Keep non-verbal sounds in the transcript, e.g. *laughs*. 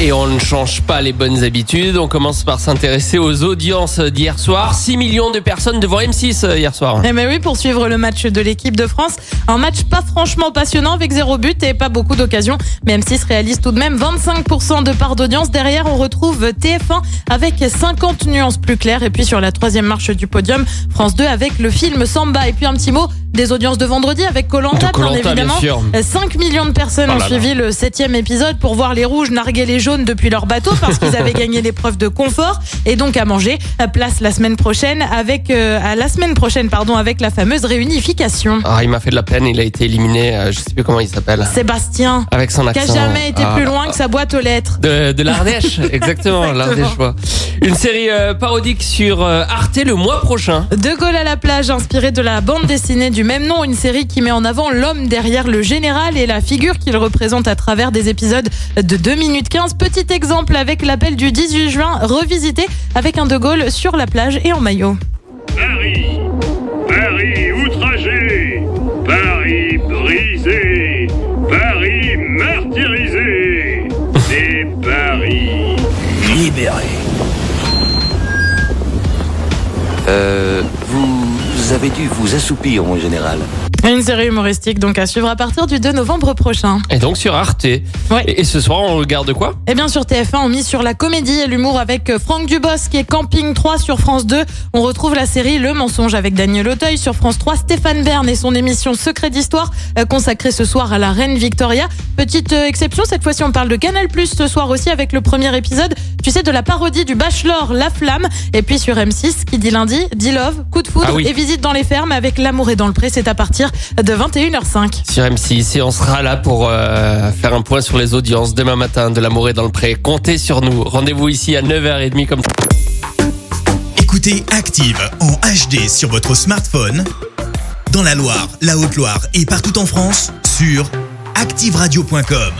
Et on ne change pas les bonnes habitudes. On commence par s'intéresser aux audiences d'hier soir. 6 millions de personnes devant M6 euh, hier soir. Eh ben oui, pour suivre le match de l'équipe de France. Un match pas franchement passionnant avec zéro but et pas beaucoup d'occasions. Mais M6 réalise tout de même 25% de part d'audience. Derrière, on retrouve TF1 avec 50 nuances plus claires. Et puis sur la troisième marche du podium, France 2 avec le film Samba. Et puis un petit mot des audiences de vendredi avec Colanta, bien évidemment. sûr. 5 millions de personnes Oh ont là. suivi le septième épisode pour voir les rouges narguer les jaunes depuis leur bateau parce qu'ils avaient *laughs* gagné l'épreuve de confort et donc à manger. Place la semaine prochaine avec euh, à la semaine prochaine pardon avec la fameuse réunification. Ah, il m'a fait de la peine. Il a été éliminé. euh, je sais plus comment il s'appelle. Sébastien Avec son qui accent. a jamais été Ah. plus loin que sa boîte aux lettres. De, de l'Ardèche, *laughs* exactement, Exactement. l'Ardèchois. Une série euh, parodique sur euh, Arte le mois prochain. De Gaulle à la plage, inspiré de la bande dessinée du même nom, une série qui met en avant l'homme derrière le général et la figure qu'il représente à travers des épisodes de 2 minutes 15. Petit exemple avec l'appel du 18 juin, revisité avec un De Gaulle sur la plage et en maillot. Paris, Paris outragé, Paris brisé, Paris martyrisé, et Paris libéré. Euh, vous avez dû vous assoupir, mon général. Une série humoristique donc à suivre à partir du 2 novembre prochain. Et donc sur Arte. Ouais. Et, et ce soir, on regarde quoi? Et bien sur TF1, on mise sur la comédie et l'humour avec euh, Franck Dubosc et Camping 3 sur France 2. On retrouve la série Le Mensonge avec Daniel Auteuil sur France 3. Stéphane Bern et son émission Secret d'Histoire euh, consacrée ce soir à la reine Victoria. Petite euh, exception, cette fois-ci on parle de Canal Plus ce soir aussi avec le premier épisode, tu sais, de la parodie du Bachelor La Flamme. Et puis sur M6, qui dit lundi, dit Love, Coup de foudre Ah oui. et visite dans les fermes avec L'amour est dans le pré. C'est à partir de 21h05. sur M6 et on sera là pour euh, faire un point sur les audiences demain matin de l'amour est dans le pré. Comptez sur nous. Rendez-vous ici à 9h30 comme Écoutez Active en HD sur votre smartphone, dans la Loire, la Haute-Loire et partout en France, sur activeradio.com.